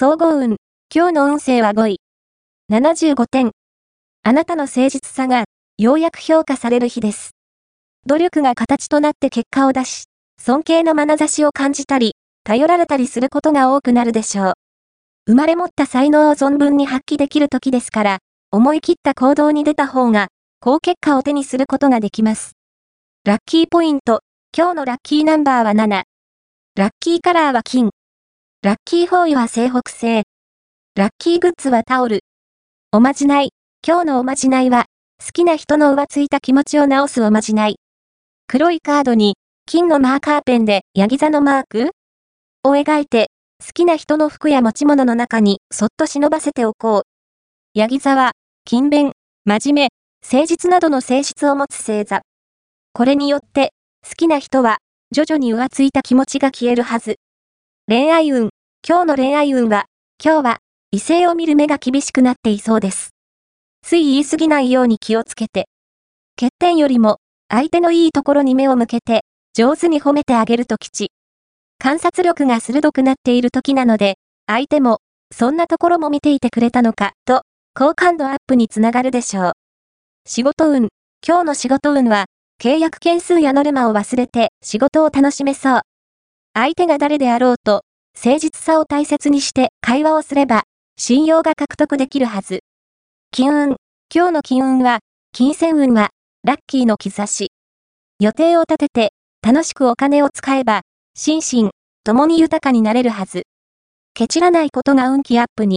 総合運。今日の運勢は5位。75点。あなたの誠実さが、ようやく評価される日です。努力が形となって結果を出し、尊敬の眼差しを感じたり、頼られたりすることが多くなるでしょう。生まれ持った才能を存分に発揮できる時ですから、思い切った行動に出た方が、高結果を手にすることができます。ラッキーポイント。今日のラッキーナンバーは7。ラッキーカラーは金。ラッキーフォーイは西北西。ラッキーグッズはタオル。おまじない。今日のおまじないは、好きな人の浮ついた気持ちを直すおまじない。黒いカードに、金のマーカーペンで、ヤギ座のマークを描いて、好きな人の服や持ち物の中に、そっと忍ばせておこう。ヤギ座は、勤勉、真面目、誠実などの性質を持つ星座。これによって、好きな人は、徐々に浮ついた気持ちが消えるはず。恋愛運。今日の恋愛運は、今日は、異性を見る目が厳しくなっていそうです。つい言い過ぎないように気をつけて。欠点よりも、相手のいいところに目を向けて、上手に褒めてあげると吉。観察力が鋭くなっている時なので、相手も、そんなところも見ていてくれたのか、と、好感度アップにつながるでしょう。仕事運。今日の仕事運は、契約件数やノルマを忘れて仕事を楽しめそう。相手が誰であろうと、誠実さを大切にして会話をすれば、信用が獲得できるはず。金運。今日の金運は、金銭運は、ラッキーの兆し。予定を立てて、楽しくお金を使えば、心身、共に豊かになれるはず。ケチらないことが運気アップに。